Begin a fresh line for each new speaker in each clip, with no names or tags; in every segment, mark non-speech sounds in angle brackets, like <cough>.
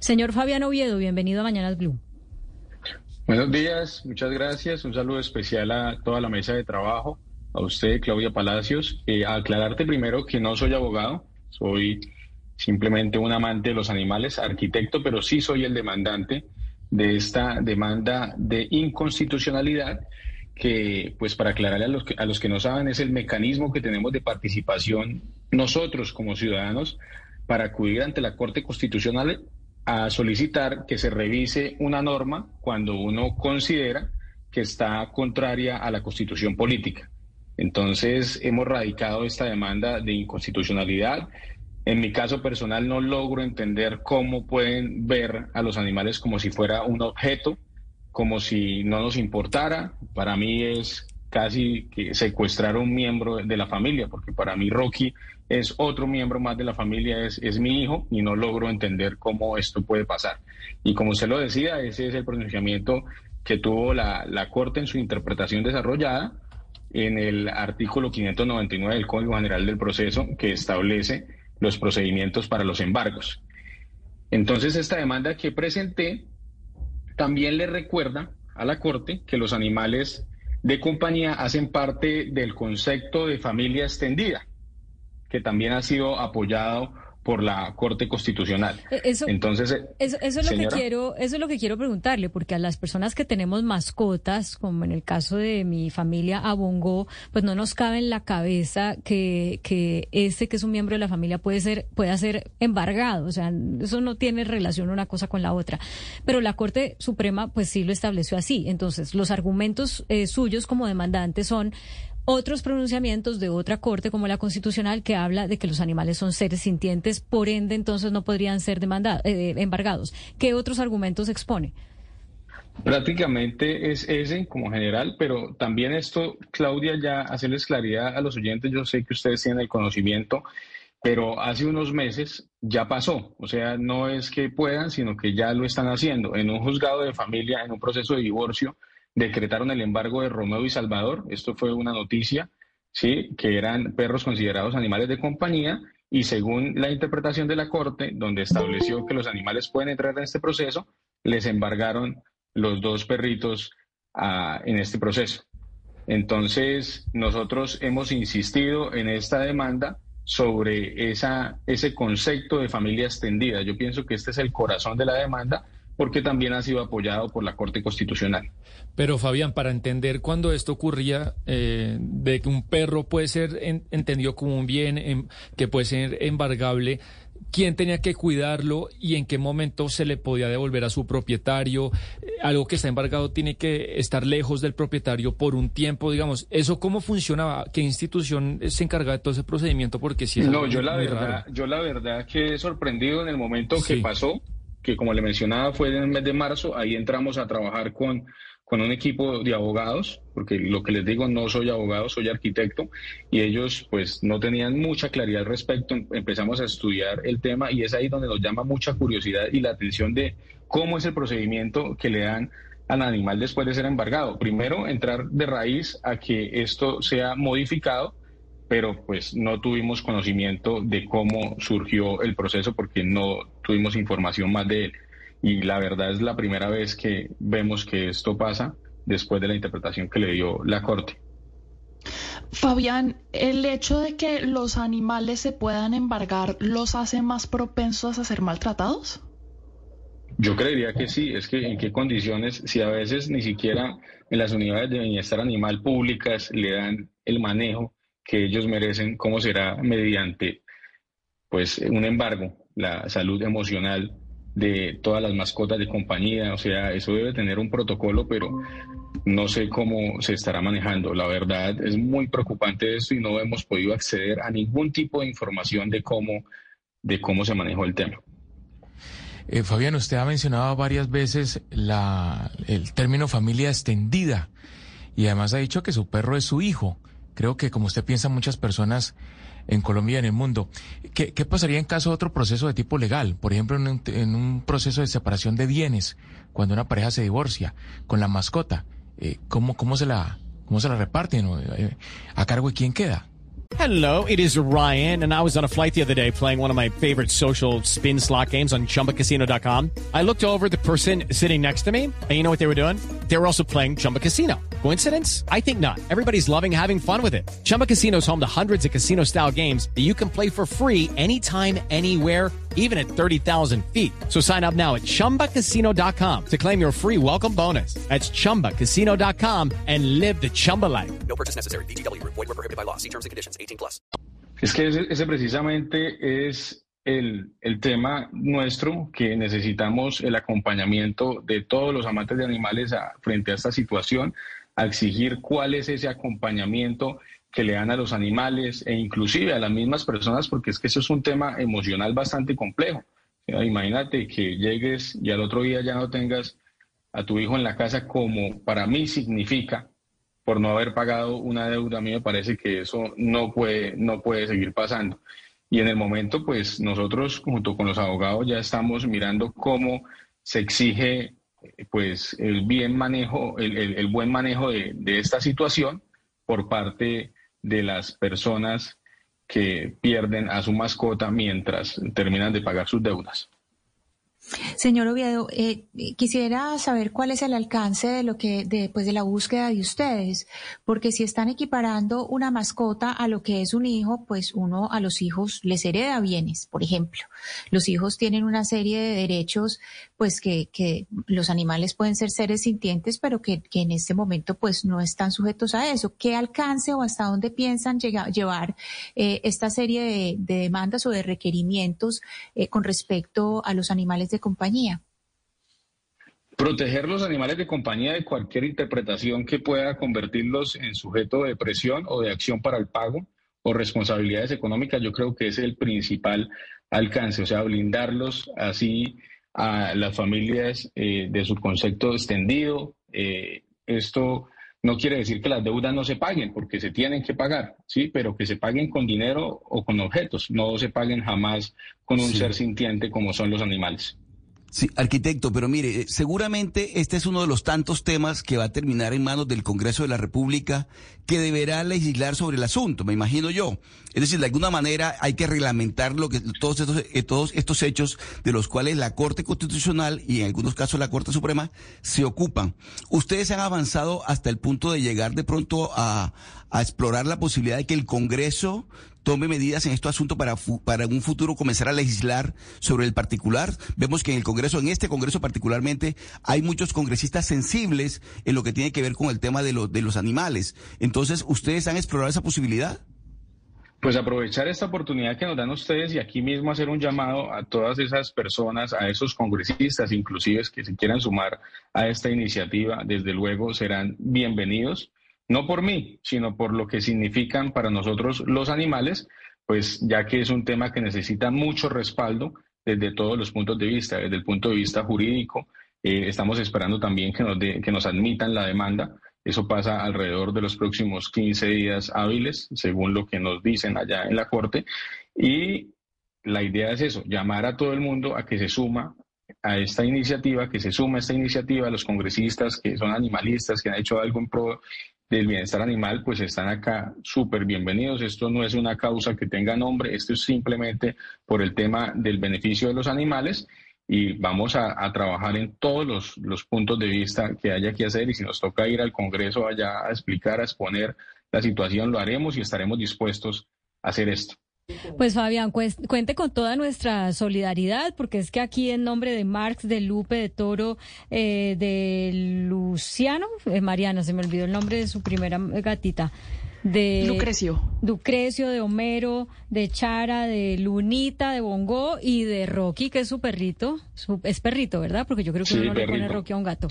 Señor Fabián Oviedo, bienvenido a Mañanas Blue.
Buenos días, muchas gracias. Un saludo especial a toda la mesa de trabajo, a usted, Claudia Palacios. Eh, aclararte primero que no soy abogado, soy simplemente un amante de los animales, arquitecto, pero sí soy el demandante de esta demanda de inconstitucionalidad que, pues para aclararle a los que, a los que no saben, es el mecanismo que tenemos de participación nosotros como ciudadanos para acudir ante la Corte Constitucional a solicitar que se revise una norma cuando uno considera que está contraria a la constitución política. Entonces, hemos radicado esta demanda de inconstitucionalidad en mi caso personal no logro entender cómo pueden ver a los animales como si fuera un objeto, como si no nos importara. Para mí es casi que secuestrar a un miembro de la familia, porque para mí Rocky es otro miembro más de la familia, es, es mi hijo y no logro entender cómo esto puede pasar. Y como usted lo decía, ese es el pronunciamiento que tuvo la, la Corte en su interpretación desarrollada en el artículo 599 del Código General del Proceso, que establece los procedimientos para los embargos. Entonces, esta demanda que presenté también le recuerda a la Corte que los animales de compañía hacen parte del concepto de familia extendida, que también ha sido apoyado por la Corte Constitucional.
Eh, eso, Entonces, eh, eso, es lo que quiero, eso es lo que quiero preguntarle, porque a las personas que tenemos mascotas, como en el caso de mi familia Abongo, pues no nos cabe en la cabeza que, que este que es un miembro de la familia puede ser, pueda ser embargado. O sea, eso no tiene relación una cosa con la otra. Pero la Corte Suprema, pues sí lo estableció así. Entonces, los argumentos eh, suyos como demandantes son otros pronunciamientos de otra corte como la constitucional que habla de que los animales son seres sintientes, por ende entonces no podrían ser demandados, eh, embargados. ¿Qué otros argumentos expone?
Prácticamente es ese como general, pero también esto, Claudia, ya hacerles claridad a los oyentes, yo sé que ustedes tienen el conocimiento, pero hace unos meses ya pasó, o sea, no es que puedan, sino que ya lo están haciendo. En un juzgado de familia, en un proceso de divorcio, decretaron el embargo de Romeo y Salvador. Esto fue una noticia, ¿sí? que eran perros considerados animales de compañía y según la interpretación de la Corte, donde estableció que los animales pueden entrar en este proceso, les embargaron los dos perritos ah, en este proceso. Entonces, nosotros hemos insistido en esta demanda sobre esa, ese concepto de familia extendida. Yo pienso que este es el corazón de la demanda porque también ha sido apoyado por la Corte Constitucional.
Pero Fabián, para entender cuando esto ocurría, eh, de que un perro puede ser entendido como un bien em, que puede ser embargable, quién tenía que cuidarlo y en qué momento se le podía devolver a su propietario. Eh, algo que está embargado tiene que estar lejos del propietario por un tiempo, digamos. ¿Eso cómo funcionaba? ¿Qué institución se encarga de todo ese procedimiento? Porque si
No, yo la, verdad, yo la verdad que he sorprendido en el momento que pasó que como le mencionaba fue en el mes de marzo, ahí entramos a trabajar con, con un equipo de abogados, porque lo que les digo, no soy abogado, soy arquitecto, y ellos pues no tenían mucha claridad al respecto, empezamos a estudiar el tema y es ahí donde nos llama mucha curiosidad y la atención de cómo es el procedimiento que le dan al animal después de ser embargado. Primero, entrar de raíz a que esto sea modificado pero pues no tuvimos conocimiento de cómo surgió el proceso porque no tuvimos información más de él. Y la verdad es la primera vez que vemos que esto pasa después de la interpretación que le dio la Corte.
Fabián, ¿el hecho de que los animales se puedan embargar los hace más propensos a ser maltratados?
Yo creería que sí, es que en qué condiciones, si a veces ni siquiera en las unidades de bienestar animal públicas le dan el manejo que ellos merecen, cómo será mediante pues un embargo, la salud emocional de todas las mascotas de compañía, o sea, eso debe tener un protocolo, pero no sé cómo se estará manejando. La verdad es muy preocupante esto y no hemos podido acceder a ningún tipo de información de cómo, de cómo se manejó el tema.
Eh, Fabián, usted ha mencionado varias veces la, el término familia extendida y además ha dicho que su perro es su hijo. Creo que como usted piensa muchas personas en Colombia y en el mundo. ¿Qué, pasaría en caso de otro proceso de tipo legal? Por ejemplo, en un, proceso de separación de bienes, cuando una pareja se divorcia con la mascota. Eh, ¿cómo, cómo, se la, ¿Cómo se la reparten? Eh, ¿A cargo de quién queda?
Hello, it is Ryan, and I was on a flight the other day playing one of my favorite social spin slot games on chumbacasino.com. I looked over the person sitting next to me, and you know what they were doing? They were also playing Chumba Casino. Coincidence? I think not. Everybody's loving having fun with it. Chumba Casino is home to hundreds of casino style games that you can play for free anytime, anywhere, even at 30,000 feet. So sign up now at chumbacasino.com to claim your free welcome bonus. That's chumbacasino.com and live the Chumba life. No purchase necessary. DTW, void, were prohibited by law. See terms and conditions
18 plus. Es que ese, ese precisamente es el, el, tema nuestro que necesitamos el acompañamiento de todos los amantes de animales a, frente a esta situación, a exigir cuál es ese acompañamiento que le dan a los animales e inclusive a las mismas personas, porque es que eso es un tema emocional bastante complejo. Imagínate que llegues y al otro día ya no tengas a tu hijo en la casa como para mí significa por no haber pagado una deuda. A mí me parece que eso no puede, no puede seguir pasando. Y en el momento, pues nosotros junto con los abogados ya estamos mirando cómo se exige pues el bien manejo, el, buen manejo de, de, esta situación por parte de las personas que pierden a su mascota mientras terminan de pagar sus deudas.
Señor Oviedo, eh, quisiera saber cuál es el alcance de lo que, de, pues, de la búsqueda de ustedes, porque si están equiparando una mascota a lo que es un hijo, pues uno a los hijos les hereda bienes, por ejemplo. Los hijos tienen una serie de derechos, pues que, que los animales pueden ser seres sintientes, pero que, que, en este momento, pues no están sujetos a eso. ¿Qué alcance o hasta dónde piensan llegar, llevar eh, esta serie de, de, demandas o de requerimientos eh, con respecto a los animales de compañía.
Proteger los animales de compañía de cualquier interpretación que pueda convertirlos en sujeto de presión o de acción para el pago o responsabilidades económicas, yo creo que es el principal alcance, o sea, blindarlos así a las familias eh, de su concepto extendido. Eh, esto no quiere decir que las deudas no se paguen, porque se tienen que pagar, sí, pero que se paguen con dinero o con objetos, no se paguen jamás con un ser sintiente como son los animales.
Sí, arquitecto, pero mire, eh, seguramente este es uno de los tantos temas que va a terminar en manos del Congreso de la República que deberá legislar sobre el asunto, me imagino yo. Es decir, de alguna manera hay que reglamentar lo que todos estos, eh, todos estos hechos de los cuales la Corte Constitucional y en algunos casos la Corte Suprema se ocupan. Ustedes han avanzado hasta el punto de llegar de pronto a, explorar la posibilidad de que el Congreso tome medidas en este asunto para, para un futuro comenzar a legislar sobre el particular. Vemos que en el Congreso, en este Congreso particularmente, hay muchos congresistas sensibles en lo que tiene que ver con el tema de, de los animales. ¿Ustedes han explorado esa posibilidad?
Pues aprovechar esta oportunidad que nos dan ustedes y aquí mismo hacer un llamado a todas esas personas, a esos congresistas inclusive que se quieran sumar a esta iniciativa, desde luego serán bienvenidos no por mí, sino por lo que significan para nosotros los animales, pues ya que es un tema que necesita mucho respaldo desde todos los puntos de vista, desde el punto de vista jurídico. Eh, estamos esperando también que nos, que nos admitan la demanda. Eso pasa alrededor de los próximos 15 días hábiles, según lo que nos dicen allá en la Corte. Y la idea es eso, llamar a todo el mundo a que se suma a esta iniciativa, que se suma a esta iniciativa, los congresistas que son animalistas, que han hecho algo en pro del bienestar animal, pues están acá súper bienvenidos. Esto no es una causa que tenga nombre, esto es simplemente por el tema del beneficio de los animales y vamos a, trabajar en todos los, puntos de vista que haya que hacer y si nos toca ir al Congreso allá a explicar, a exponer la situación, lo haremos y estaremos dispuestos a hacer esto.
Pues Fabián, cuente con toda nuestra solidaridad, porque es que aquí en nombre de Marx, de Lupe, de Toro, eh, de Luciano, eh, Mariana, se me olvidó el nombre de su primera gatita. De
Lucrecio.
Lucrecio, de Homero, de Chara, de Lunita, de Bongo y de Rocky, que es su perrito. es perrito, ¿verdad? Porque yo creo que uno no le pone Rocky a un gato.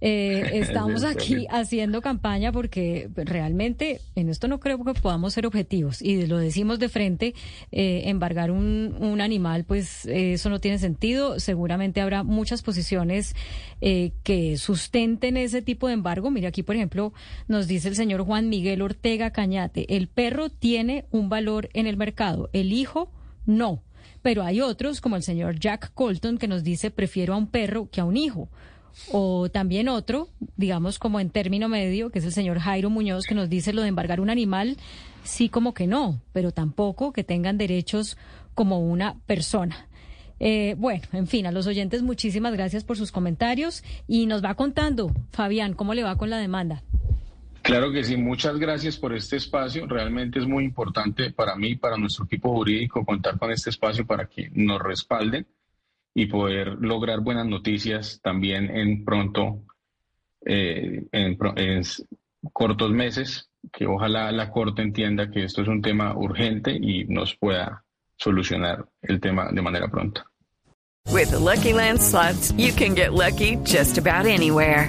Eh, estamos <laughs> aquí haciendo campaña porque realmente en esto no creo que podamos ser objetivos y lo decimos de frente, eh, embargar un, un, animal, pues eso no tiene sentido. Seguramente habrá muchas posiciones eh, que sustenten ese tipo de embargo. Mire, aquí, por ejemplo, nos dice el señor Juan Miguel Ortega Cañate, el perro tiene un valor en el mercado, el hijo no. Pero hay otros, como el señor Jack Colton, que nos dice prefiero a un perro que a un hijo. O también otro, digamos como en término medio, que es el señor Jairo Muñoz, que nos dice lo de embargar un animal, sí como que no, pero tampoco que tengan derechos como una persona. Eh, bueno, en fin, a los oyentes muchísimas gracias por sus comentarios y nos va contando, Fabián, cómo le va con la demanda.
Claro que sí, muchas gracias por este espacio. Realmente es muy importante para mí, para nuestro equipo jurídico, contar con este espacio para que nos respalden y poder lograr buenas noticias también en pronto, eh, en, cortos meses, que ojalá la Corte entienda que esto es un tema urgente y nos pueda solucionar el tema de manera pronta.
With Lucky Land you can get lucky just about anywhere.